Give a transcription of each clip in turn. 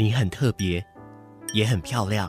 你很特别，也很漂亮。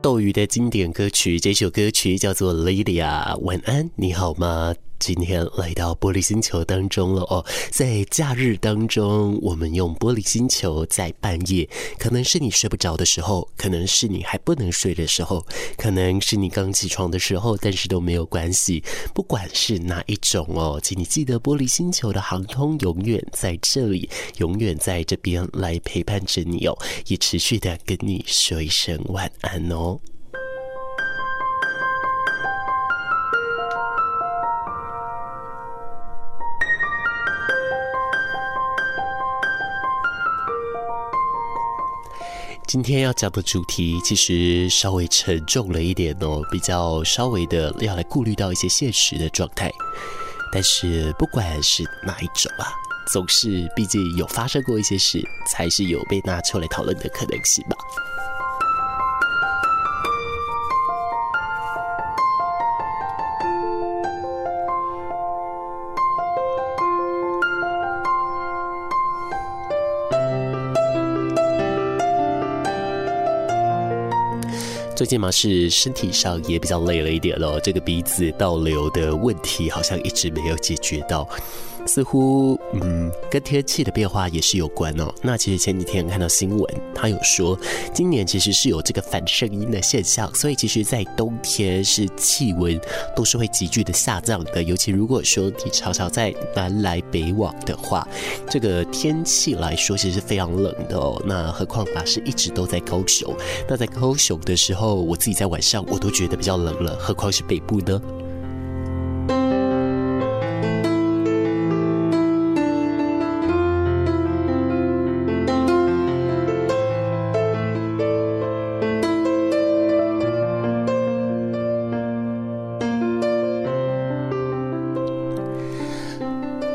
斗鱼的经典歌曲，这首歌曲叫做《Lydia》。晚安，你好吗？今天来到玻璃星球当中了哦，在假日当中，我们用玻璃星球在半夜，可能是你睡不着的时候，可能是你还不能睡的时候，可能是你刚起床的时候，但是都没有关系，不管是哪一种哦，请你记得玻璃星球的航空永远在这里，永远在这边来陪伴着你哦，也持续的跟你说一声晚安哦。今天要讲的主题其实稍微沉重了一点哦，比较稍微的要来顾虑到一些现实的状态。但是不管是哪一种啊，总是毕竟有发生过一些事，才是有被拿出来讨论的可能性吧。最近嘛，是身体上也比较累了一点了，这个鼻子倒流的问题好像一直没有解决到。似乎嗯，跟天气的变化也是有关哦。那其实前几天看到新闻，他有说今年其实是有这个反声音的现象，所以其实在冬天是气温都是会急剧的下降的。尤其如果说你常常在南来北往的话，这个天气来说其实是非常冷的哦。那何况啊是一直都在高雄，那在高雄的时候，我自己在晚上我都觉得比较冷了，何况是北部呢？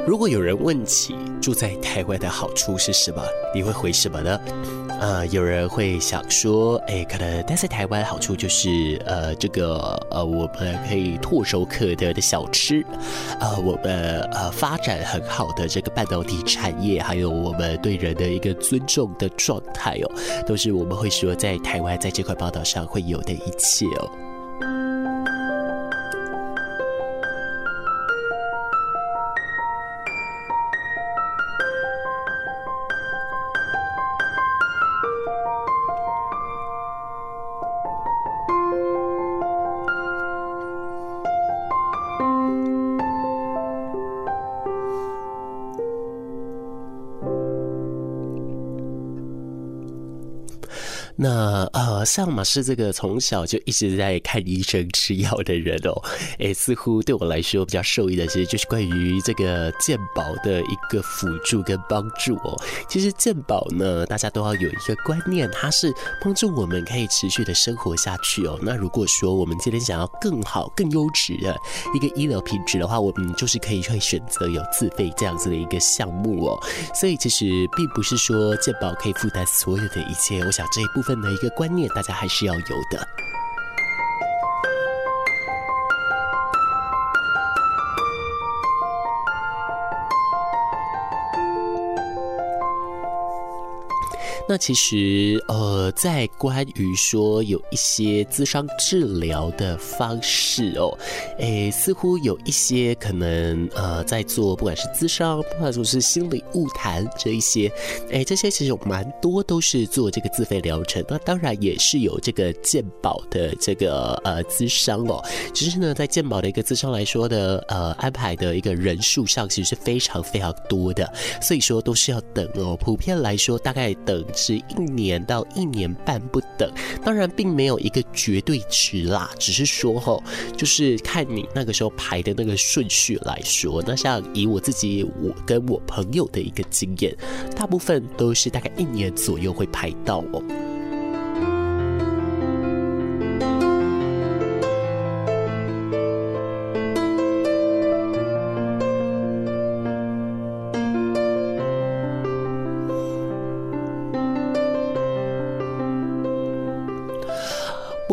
如果有人问起住在台湾的好处是什么，你会回什么呢？呃，有人会想说，哎，可能待在台湾好处就是，呃，这个呃，我们可以唾手可得的小吃，呃，我们呃发展很好的这个半导体产业，还有我们对人的一个尊重的状态哦，都是我们会说在台湾在这块宝岛上会有的一切哦。像马是这个从小就一直在看医生吃药的人哦，诶，似乎对我来说比较受益的，其实就是关于这个健保的一个辅助跟帮助哦。其实健保呢，大家都要有一个观念，它是帮助我们可以持续的生活下去哦。那如果说我们今天想要更好、更优质的一个医疗品质的话，我们就是可以会选择有自费这样子的一个项目哦。所以其实并不是说健保可以负担所有的一切，我想这一部分。的一个观念，大家还是要有的。那其实，呃，在关于说有一些咨商治疗的方式哦，诶，似乎有一些可能，呃，在做不管是咨商，或者说是心理物谈这一些，诶，这些其实有蛮多都是做这个自费疗程。那当然也是有这个健保的这个呃咨商哦，只是呢，在健保的一个咨商来说的，呃，安排的一个人数上其实是非常非常多的，所以说都是要等哦。普遍来说，大概等。是一年到一年半不等。当然，并没有一个绝对值啦，只是说吼，就是看你那个时候排的那个顺序来说。那像以我自己，我跟我朋友的一个经验，大部分都是大概一年左右会排到哦。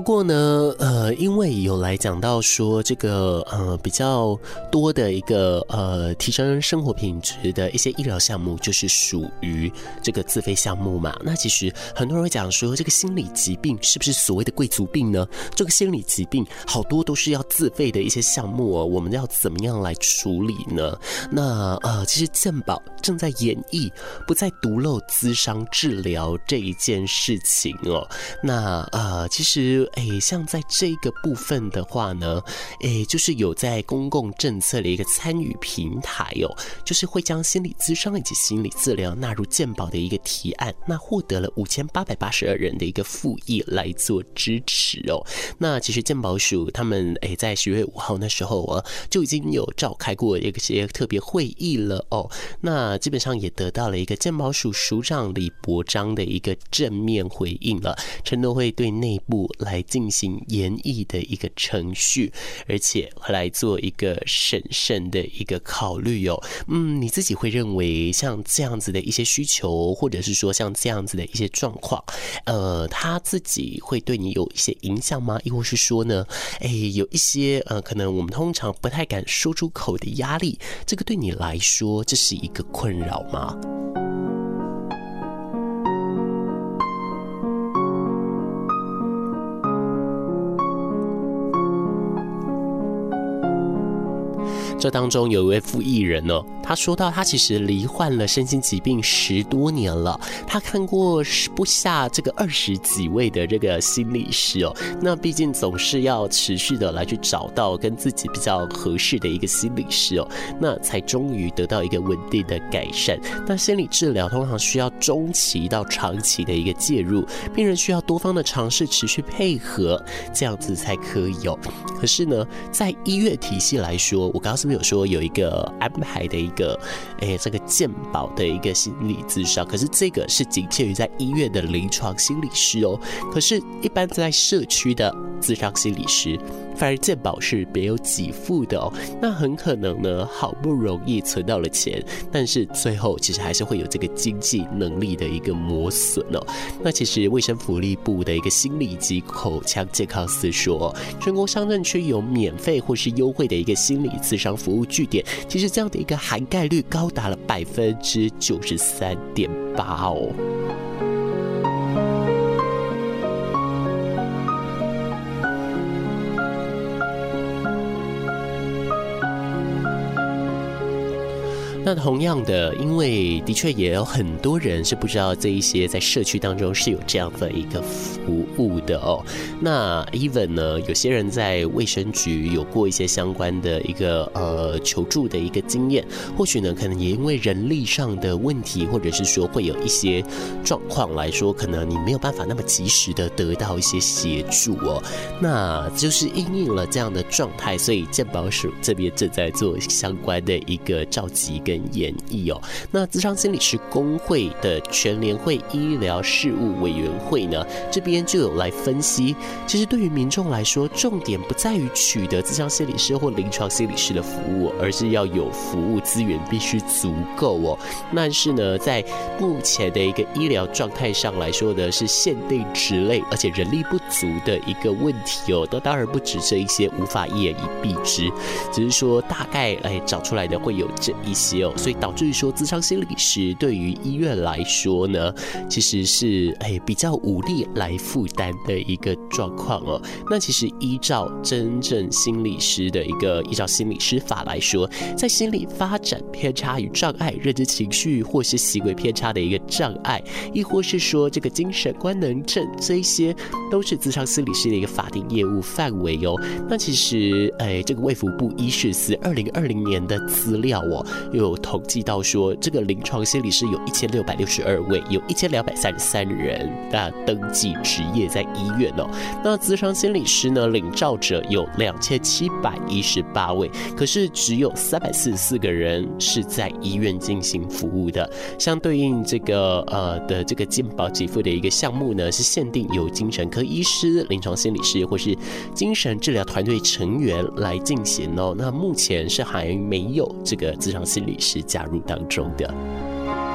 过呢，呃，因为有来讲到说这个呃比较多的一个呃提升生活品质的一些医疗项目，就是属于这个自费项目嘛。那其实很多人会讲说，这个心理疾病是不是所谓的贵族病呢？这个心理疾病好多都是要自费的一些项目哦，我们要怎么样来处理呢？那呃，其实健保正在演绎不再独漏咨商治疗这一件事情哦。那呃，其实。诶，像在这个部分的话呢，诶，就是有在公共政策的一个参与平台哦，就是会将心理咨商以及心理治疗纳入健保的一个提案，那获得了五千八百八十二人的一个附议来做支持哦。那其实健保署他们诶，在十月五号那时候啊，就已经有召开过一些特别会议了哦。那基本上也得到了一个健保署署长李伯章的一个正面回应了，承诺会对内部来。进行研议的一个程序，而且会来做一个审慎的一个考虑哦。嗯，你自己会认为像这样子的一些需求，或者是说像这样子的一些状况，呃，他自己会对你有一些影响吗？亦或是说呢，哎，有一些呃，可能我们通常不太敢说出口的压力，这个对你来说，这是一个困扰吗？这当中有一位附议人哦，他说到他其实罹患了身心疾病十多年了，他看过不下这个二十几位的这个心理师哦，那毕竟总是要持续的来去找到跟自己比较合适的一个心理师哦，那才终于得到一个稳定的改善。那心理治疗通常需要中期到长期的一个介入，病人需要多方的尝试，持续配合，这样子才可以哦。可是呢，在医院体系来说，我刚刚是不是有说有一个安排的一个，哎，这个鉴宝的一个心理咨商，可是这个是仅限于在医院的临床心理师哦。可是，一般在社区的咨商心理师，反而健保是没有给付的哦。那很可能呢，好不容易存到了钱，但是最后其实还是会有这个经济能力的一个磨损哦。那其实卫生福利部的一个心理及口腔健康司说，全国乡镇区有免费或是优惠的一个心理咨商服务据点，其实这样的一个涵盖率高达了百分之九十三点八哦。那同样的，因为的确也有很多人是不知道这一些在社区当中是有这样的一个服务的哦。那 even 呢，有些人在卫生局有过一些相关的一个呃求助的一个经验，或许呢，可能也因为人力上的问题，或者是说会有一些状况来说，可能你没有办法那么及时的得到一些协助哦。那就是因应了这样的状态，所以健保署这边正在做相关的一个召集跟。演绎哦，那咨商心理师工会的全联会医疗事务委员会呢，这边就有来分析。其实对于民众来说，重点不在于取得咨商心理师或临床心理师的服务，而是要有服务资源必须足够哦。但是呢，在目前的一个医疗状态上来说呢是限定职类，而且人力不足的一个问题哦。那当然不止这一些，无法一言以蔽之，只是说大概哎找出来的会有这一些。所以导致于说，咨商心理师对于医院来说呢，其实是哎比较无力来负担的一个状况哦。那其实依照真正心理师的一个依照心理师法来说，在心理发展偏差与障碍、认知情绪或是行为偏差的一个障碍，亦或是说这个精神官能症，这一些都是咨商心理师的一个法定业务范围哦。那其实哎，这个卫福部医事司二零二零年的资料哦，有。有统计到说，这个临床心理师有一千六百六十二位，有一千两百三十三人那登记执业在医院哦。那咨商心理师呢，领照者有两千七百一十八位，可是只有三百四十四个人是在医院进行服务的。相对应这个呃的这个健保给付的一个项目呢，是限定由精神科医师、临床心理师或是精神治疗团队成员来进行哦。那目前是还没有这个咨商心理是加入当中的。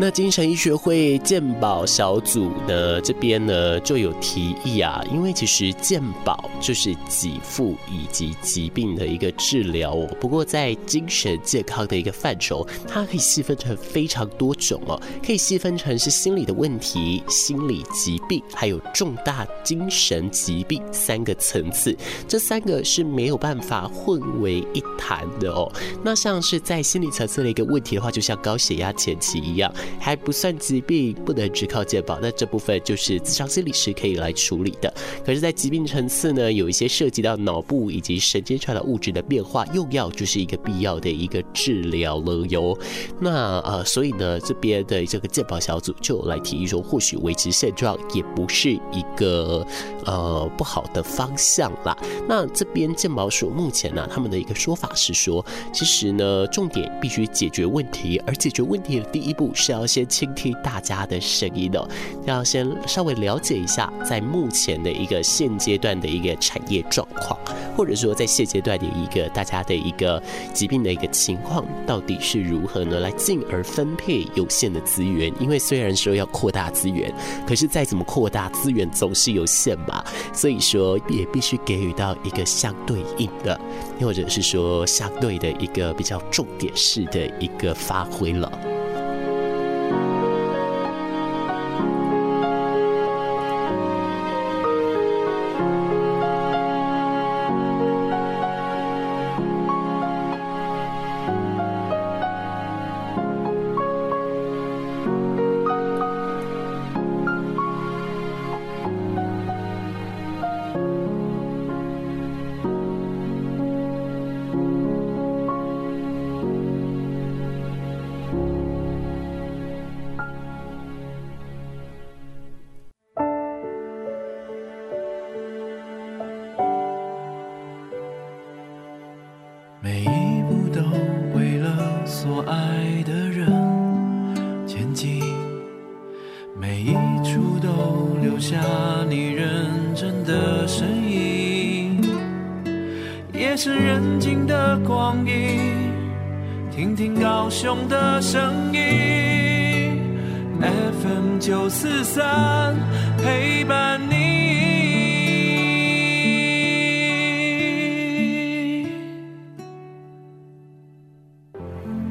那精神医学会健保小组呢，这边呢就有提议啊，因为其实健保就是给付以及疾病的一个治疗哦。不过在精神健康的一个范畴，它可以细分成非常多种哦，可以细分成是心理的问题、心理疾病，还有重大精神疾病三个层次。这三个是没有办法混为一谈的哦。那像是在心理层次的一个问题的话，就像高血压前期一样。还不算疾病，不能只靠健保，那这部分就是咨商心理师可以来处理的。可是，在疾病层次呢，有一些涉及到脑部以及神经传导物质的变化，用药就是一个必要的一个治疗了哟。那呃，所以呢，这边的这个健保小组就来提议说，或许维持现状也不是一个呃不好的方向啦。那这边健保署目前呢、他们的一个说法是说，其实呢，重点必须解决问题，而解决问题的第一步是要。要先倾听大家的声音哦，要先稍微了解一下，在目前的一个现阶段的一个产业状况，或者说在现阶段的一个大家的一个疾病的一个情况，到底是如何呢？来进而分配有限的资源。因为虽然说要扩大资源，可是再怎么扩大资源总是有限嘛，所以说也必须给予到一个相对应的，或者是说相对的一个比较重点式的一个发挥了。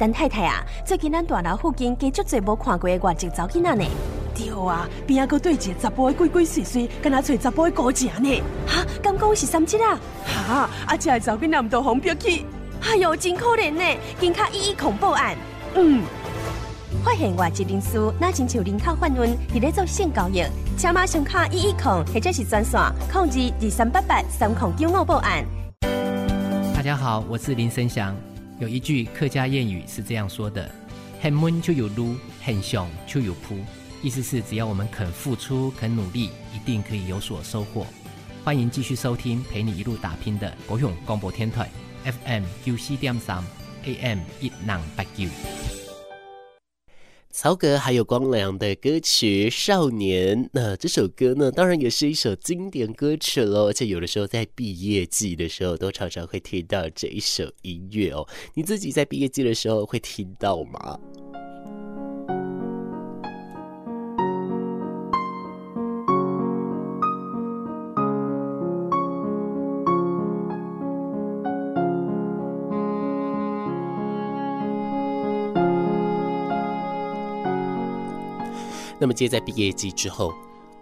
陈太太啊，最近咱大楼附近加足侪无看过的外籍查某囡仔呢。对啊，边啊个对一个查甫的鬼鬼祟祟，跟他找查甫的姑姐呢。哈，敢讲是三七啊？哈，啊，这个查某囡仔唔都红标去？哎哟，真可怜呢，警察一一恐报案。嗯，发现外籍人士那亲像人口贩运，伫咧做性交易，请马上卡一一恐，或者是专线控制二三八八三控九五报案。大家好，我是林生祥。有一句客家谚语是这样说的：“很闷就有撸，很熊就有扑。”意思是只要我们肯付出、肯努力，一定可以有所收获。欢迎继续收听陪你一路打拼的国勇广播天台 FM 九四点三 AM 一零八九。曹格还有光良的歌曲《少年》，那这首歌呢，当然也是一首经典歌曲喽。而且有的时候在毕业季的时候，都常常会听到这一首音乐哦。你自己在毕业季的时候会听到吗？那么接在毕业季之后，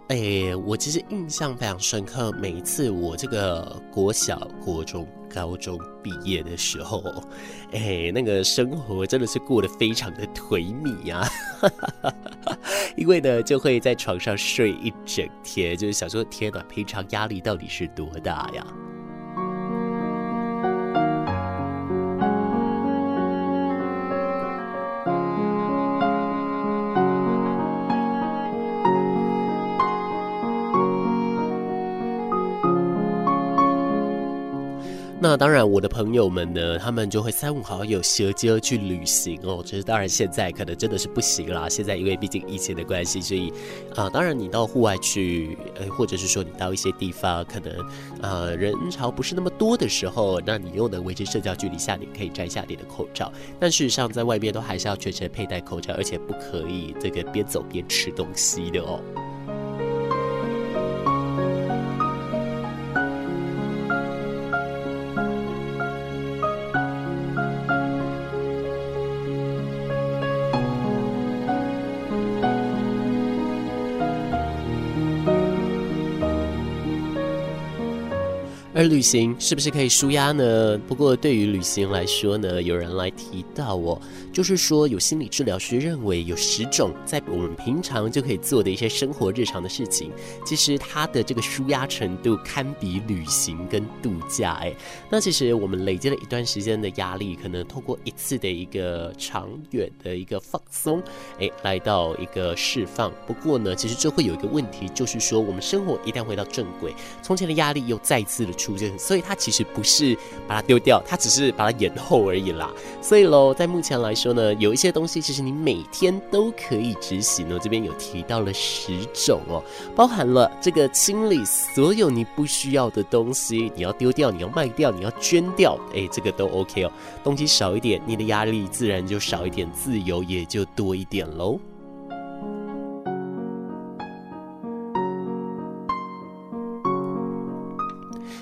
哎，我其实印象非常深刻。每一次我这个国小、国中、高中毕业的时候，哎，那个生活真的是过得非常的颓靡呀。因为呢，就会在床上睡一整天，就是想说，天哪，平常压力到底是多大呀？那当然，我的朋友们呢，他们就会三五好友衔接去旅行哦。只是当然，现在可能真的是不行啦。现在因为毕竟疫情的关系，所以啊、当然你到户外去，呃，或者是说你到一些地方，可能、呃、人潮不是那么多的时候，那你又能维持社交距离下，你可以摘下你的口罩。但事实上，在外面都还是要全程佩戴口罩，而且不可以这个边走边吃东西的哦。而旅行是不是可以舒压呢？不过对于旅行来说呢，有人来提到哦，就是说有心理治疗师认为有十种在我们平常就可以做的一些生活日常的事情，其实它的这个舒压程度堪比旅行跟度假。哎，那其实我们累积了一段时间的压力，可能透过一次的一个长远的一个放松，哎，来到一个释放。不过呢，其实这会有一个问题，就是说我们生活一旦回到正轨，从前的压力又再次的出。所以它其实不是把它丢掉，它只是把它延后而已啦。所以喽，在目前来说呢，有一些东西其实你每天都可以执行哦。这边有提到了十种哦，包含了这个清理所有你不需要的东西，你要丢掉，你要卖掉，你要捐掉，哎，这个都 OK 哦。东西少一点，你的压力自然就少一点，自由也就多一点喽。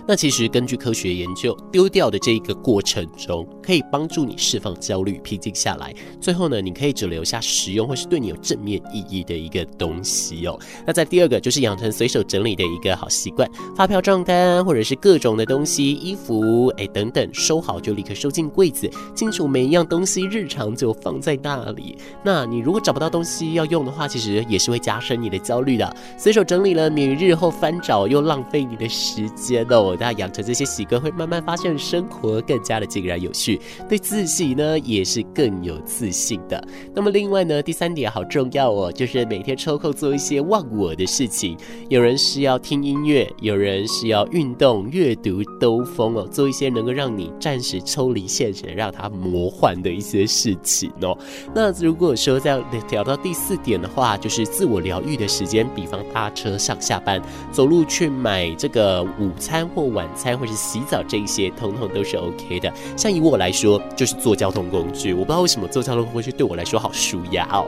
那其实根据科学研究，丢掉的这一个过程中，可以帮助你释放焦虑、平静下来。最后呢，你可以只留下实用或是对你有正面意义的一个东西哦。那在第二个就是养成随手整理的一个好习惯，发票、账单或者是各种的东西、衣服，哎等等，收好就立刻收进柜子，清楚每一样东西日常就放在那里。那你如果找不到东西要用的话，其实也是会加深你的焦虑的。随手整理了，免于日后翻找又浪费你的时间哦。大家养成这些习惯，会慢慢发现生活更加的井然有序，对自己呢也是更有自信的。那么另外呢，第三点好重要哦，就是每天抽空做一些忘我的事情。有人是要听音乐，有人是要运动、阅读、兜风哦，做一些能够让你暂时抽离现实、让它魔幻的一些事情哦。那如果说这样聊到第四点的话，就是自我疗愈的时间，比方搭车上下班、走路去买这个午餐或晚餐或是洗澡这一些，通通都是 OK 的。像以我来说，就是坐交通工具。我不知道为什么坐交通工具对我来说好舒压哦。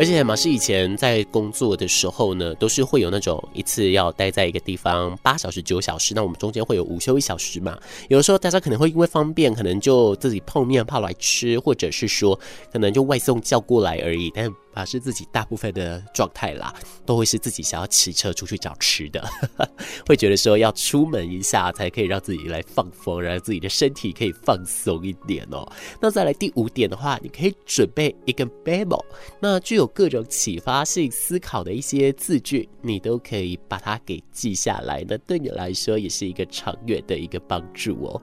而且马是以前在工作的时候呢，都是会有那种一次要待在一个地方八小时、九小时，那我们中间会有午休一小时嘛。有的时候大家可能会因为方便，可能就自己泡面泡来吃，或者是说可能就外送叫过来而已，但。啊，是自己大部分的状态啦，都会是自己想要骑车出去找吃的，会觉得说要出门一下才可以让自己来放风，让自己的身体可以放松一点哦。那再来第五点的话，你可以准备一个 memo，那具有各种启发性思考的一些字句，你都可以把它给记下来，那对你来说也是一个长远的一个帮助哦。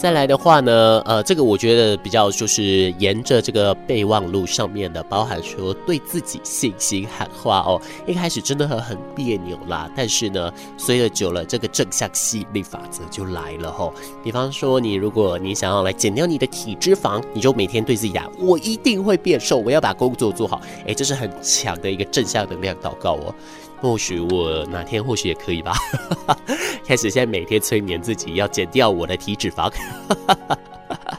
再来的话呢，呃，这个我觉得比较就是沿着这个备忘录上面的，包含说对自己信心喊话哦。一开始真的很很别扭啦，但是呢，随着久了，这个正向吸引力法则就来了吼。比方说，你如果你想要来减掉你的体脂肪，你就每天对自己讲，我一定会变瘦，我要把工作做好。哎，这是很强的一个正向能量祷告哦。或许我哪天或许也可以吧，开始现在每天催眠自己要减掉我的体脂肪。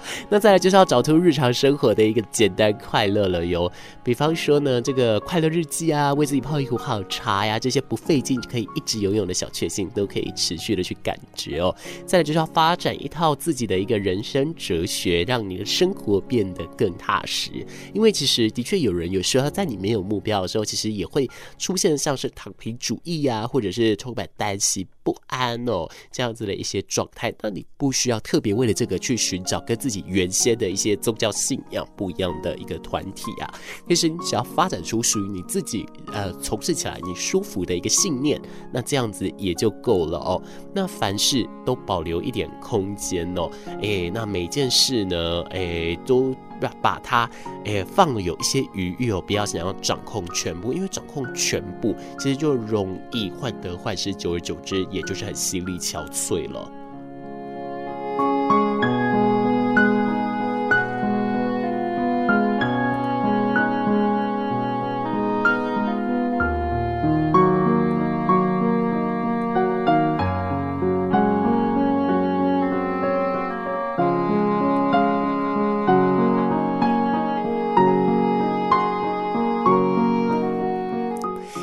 那再来就是要找出日常生活的一个简单快乐了哟，比方说呢，这个快乐日记啊，为自己泡一壶好茶呀，这些不费劲就可以一直拥有的小确幸，都可以持续的去感觉哦。再来就是要发展一套自己的一个人生哲学，让你的生活变得更踏实。因为其实的确有人有时候在你没有目标的时候，其实也会出现像是躺平主义呀，或者是充满担心不安哦这样子的一些状态。那你不需要特别为了这个去寻找跟自己原先的一些宗教信仰不一样的一个团体啊，其实你只要发展出属于你自己呃从事起来你舒服的一个信念，那这样子也就够了哦。那凡事都保留一点空间哦，诶，那每件事呢，诶，都把把它诶放有一些余裕哦，不要想要掌控全部，因为掌控全部其实就容易患得患失，久而久之也就是很心力憔悴了。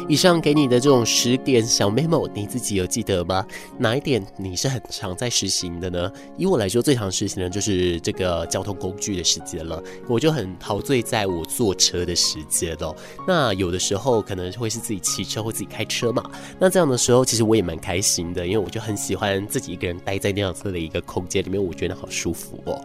以上给你的这种十点小 memo，你自己有记得吗？哪一点你是很常在实行的呢？以我来说，最常实行的就是这个交通工具的时间了。我就很陶醉在我坐车的时间哦。那有的时候可能会是自己骑车或自己开车嘛。那这样的时候，其实我也蛮开心的，因为我就很喜欢自己一个人待在那样子的一个空间里面，我觉得好舒服哦。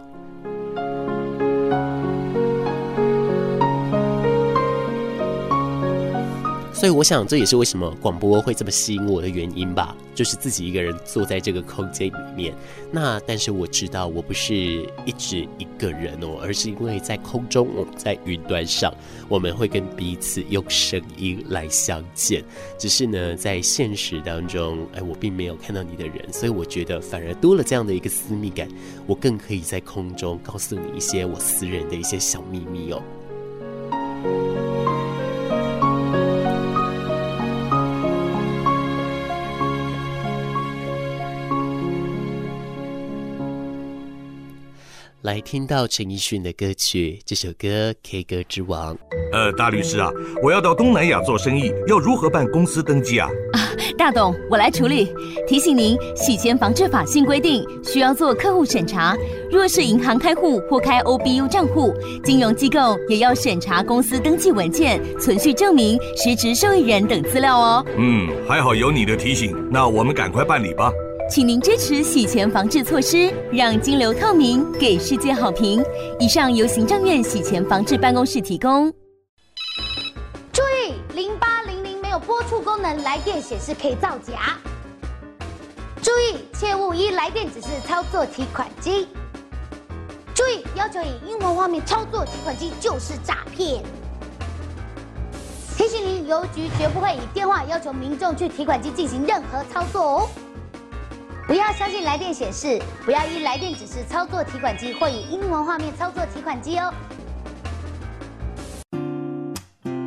所以我想，这也是为什么广播会这么吸引我的原因吧，就是自己一个人坐在这个空间里面。那但是我知道，我不是一直一个人哦，而是因为在空中，我在云端上，我们会跟彼此用声音来相见。只是呢，在现实当中，哎，我并没有看到你的人，所以我觉得反而多了这样的一个私密感，我更可以在空中告诉你一些我私人的一些小秘密哦。来听到陈奕迅的歌曲，这首歌《K 歌之王》。呃，大律师啊，我要到东南亚做生意，要如何办公司登记啊？啊，大董，我来处理。提醒您，洗钱防治法新规定，需要做客户审查。若是银行开户或开 OBU 账户，金融机构也要审查公司登记文件、存续证明、实质受益人等资料哦。嗯，还好有你的提醒，那我们赶快办理吧。请您支持洗钱防治措施，让金流透明，给世界好评。以上由行政院洗钱防治办公室提供。注意，零八零零没有拨出功能，来电显示可以造假。注意，切勿依来电指示操作提款机。注意，要求以英文画面操作提款机就是诈骗。提醒您，邮局绝不会以电话要求民众去提款机进行任何操作哦。不要相信来电显示，不要依来电指示操作提款机，或以英文画面操作提款机哦。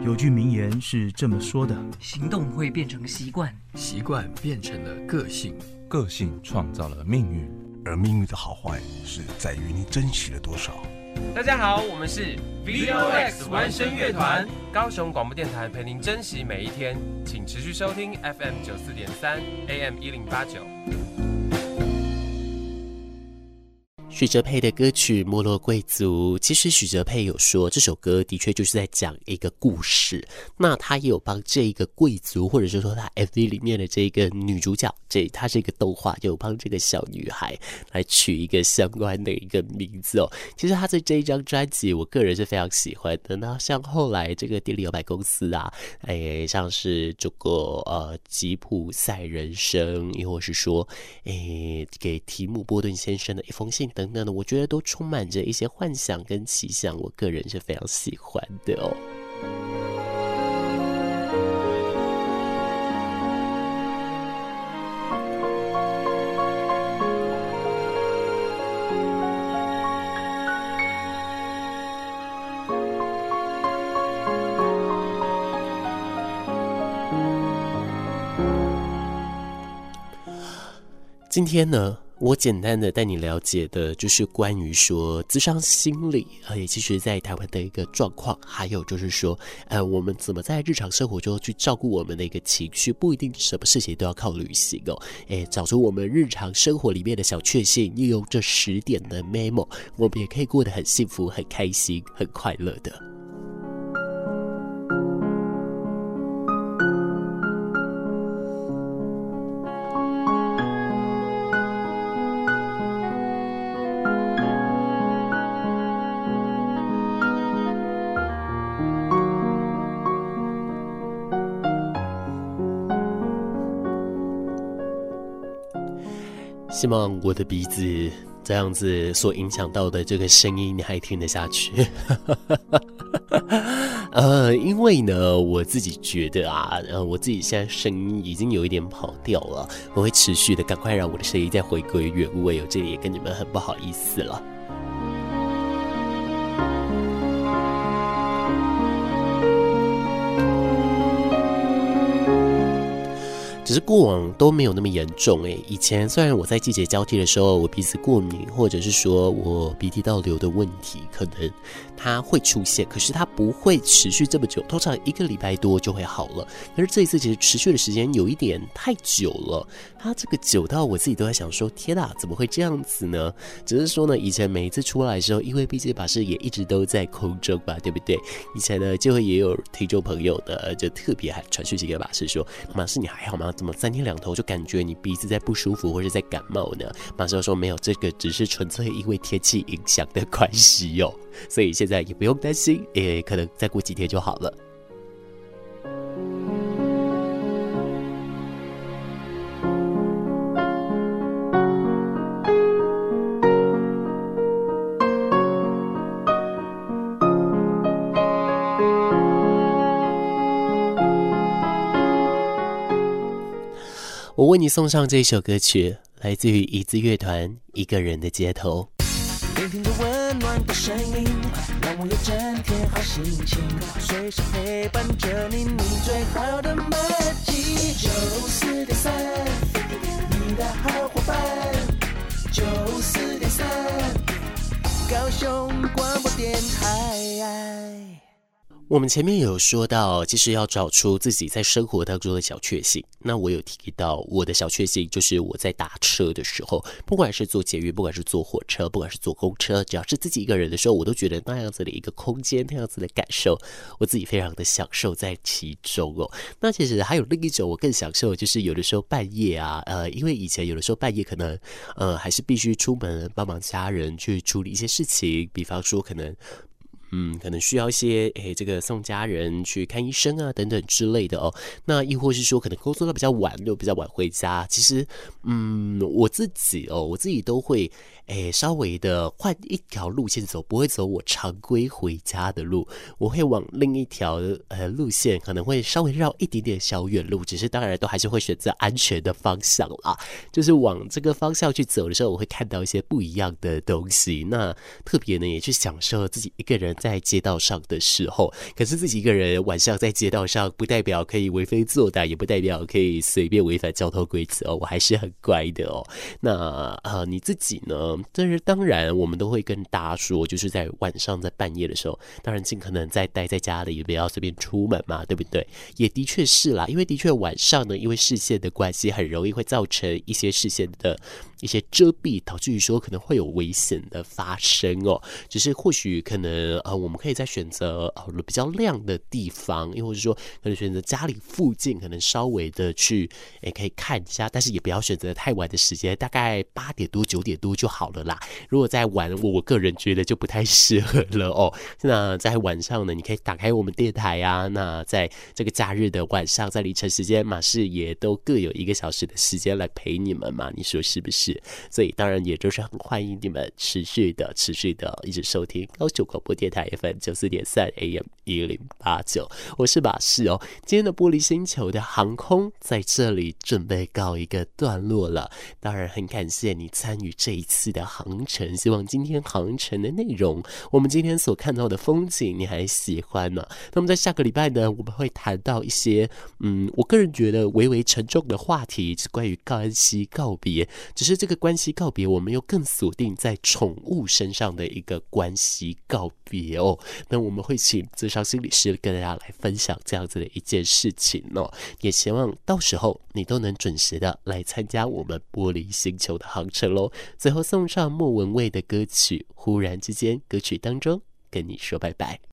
有句名言是这么说的：行动会变成习惯，习惯变成了个性，个性创造了命运，而命运的好坏是在于你珍惜了多少。大家好，我们是 VOX 玩声乐团，高雄广播电台陪您珍惜每一天，请持续收听 FM 九四点三 AM 一零八九。许哲佩的歌曲《没落贵族》，其实许哲佩有说这首歌的确就是在讲一个故事。那他也有帮这一个贵族，或者是说他 MV 里面的这一个女主角，这他是一个动画，就帮这个小女孩来取一个相关的一个名字哦。其实他在这一张专辑，我个人是非常喜欢的。那像后来这个电力摇摆公司啊，哎，像是这个呃吉普赛人生，又或是说哎给提姆波顿先生的一封信等。等等的，我觉得都充满着一些幻想跟奇想，我个人是非常喜欢的哦。今天呢，我简单的带你了解的，就是关于说咨商心理，呃，也其实在台湾的一个状况，还有就是说，呃，我们怎么在日常生活中去照顾我们的一个情绪，不一定什么事情都要靠旅行哦，诶，找出我们日常生活里面的小确幸，利用这十点的 memo，我们也可以过得很幸福、很开心、很快乐的。希望我的鼻子这样子所影响到的这个声音，你还听得下去？呃，因为呢，我自己觉得啊，呃，我自己现在声音已经有一点跑调了，我会持续的赶快让我的声音再回归原位。我这里也跟你们很不好意思了。是过往都没有那么严重诶，以前虽然我在季节交替的时候，我鼻子过敏，或者是说我鼻涕倒流的问题，可能它会出现，可是它不会持续这么久，通常一个礼拜多就会好了。可是这一次其实持续的时间有一点太久了，它这个久到我自己都在想说，天哪，怎么会这样子呢？只是说呢，以前每一次出来的时候，因为毕竟把事也一直都在空中吧，对不对？以前呢，就会也有听众朋友的就特别还传讯息给马士说，马士你还好吗？怎么三天两头就感觉你鼻子在不舒服或者在感冒呢？马上说没有，这个只是纯粹因为天气影响的关系哟，所以现在也不用担心，也可能再过几天就好了。我为你送上这首歌曲，来自于椅子乐团《一个人的街头》。聆听着温暖的声音，让我有整天好心情，随时陪伴着你，你最好的默契。九四点三，你的好伙伴。九四点三，高雄广播电台。我们前面有说到，其实要找出自己在生活当中的小确幸。那我有提到我的小确幸，就是我在打车的时候，不管是坐捷运，不管是坐火车，不管是坐公车，只要是自己一个人的时候，我都觉得那样子的一个空间，那样子的感受，我自己非常的享受在其中哦。那其实还有另一种我更享受，就是有的时候半夜啊，呃，因为以前有的时候半夜可能，呃，还是必须出门帮忙家人去处理一些事情，比方说可能。嗯，可能需要一些诶，这个送家人去看医生啊，等等之类的哦。那亦或是说，可能工作到比较晚，又比较晚回家。其实，嗯，我自己哦，我自己都会诶，稍微的换一条路线走，不会走我常规回家的路，我会往另一条呃路线，可能会稍微绕一点点小远路。只是当然都还是会选择安全的方向啦。就是往这个方向去走的时候，我会看到一些不一样的东西。那特别呢，也去享受自己一个人。在街道上的时候，可是自己一个人晚上在街道上，不代表可以为非作歹，也不代表可以随便违反交通规则哦。我还是很乖的哦。那呃，你自己呢？但是当然，我们都会跟大家说，就是在晚上在半夜的时候，当然尽可能在待在家里，也不要随便出门嘛，对不对？也的确是啦，因为的确晚上呢，因为视线的关系，很容易会造成一些视线的。一些遮蔽，导致于说可能会有危险的发生哦。只是或许可能呃，我们可以再选择呃比较亮的地方，又或者说可能选择家里附近，可能稍微的去也可以看一下，但是也不要选择太晚的时间，大概八点多九点多就好了啦。如果再晚，我个人觉得就不太适合了哦。那在晚上呢，你可以打开我们电台、啊。那在这个假日的晚上，在凌晨时间，马氏也都各有一个小时的时间来陪你们嘛，你说是不是？所以当然也就是很欢迎你们持续的、持续的一直收听高雄广播电台 FM 九四点三 AM 一零八九，我是马士哦。今天的玻璃星球的航空在这里准备告一个段落了，当然很感谢你参与这一次的航程，希望今天航程的内容，我们今天所看到的风景你还喜欢吗？那么在下个礼拜呢，我们会谈到一些嗯，我个人觉得微微沉重的话题，是关于关系告别，只是这个关系告别，我们又更锁定在宠物身上的一个关系告别哦。那我们会请咨商心理师跟大家来分享这样子的一件事情哦，也希望到时候你都能准时的来参加我们玻璃星球的航程喽。最后送上莫文蔚的歌曲《忽然之间》，歌曲当中跟你说拜拜。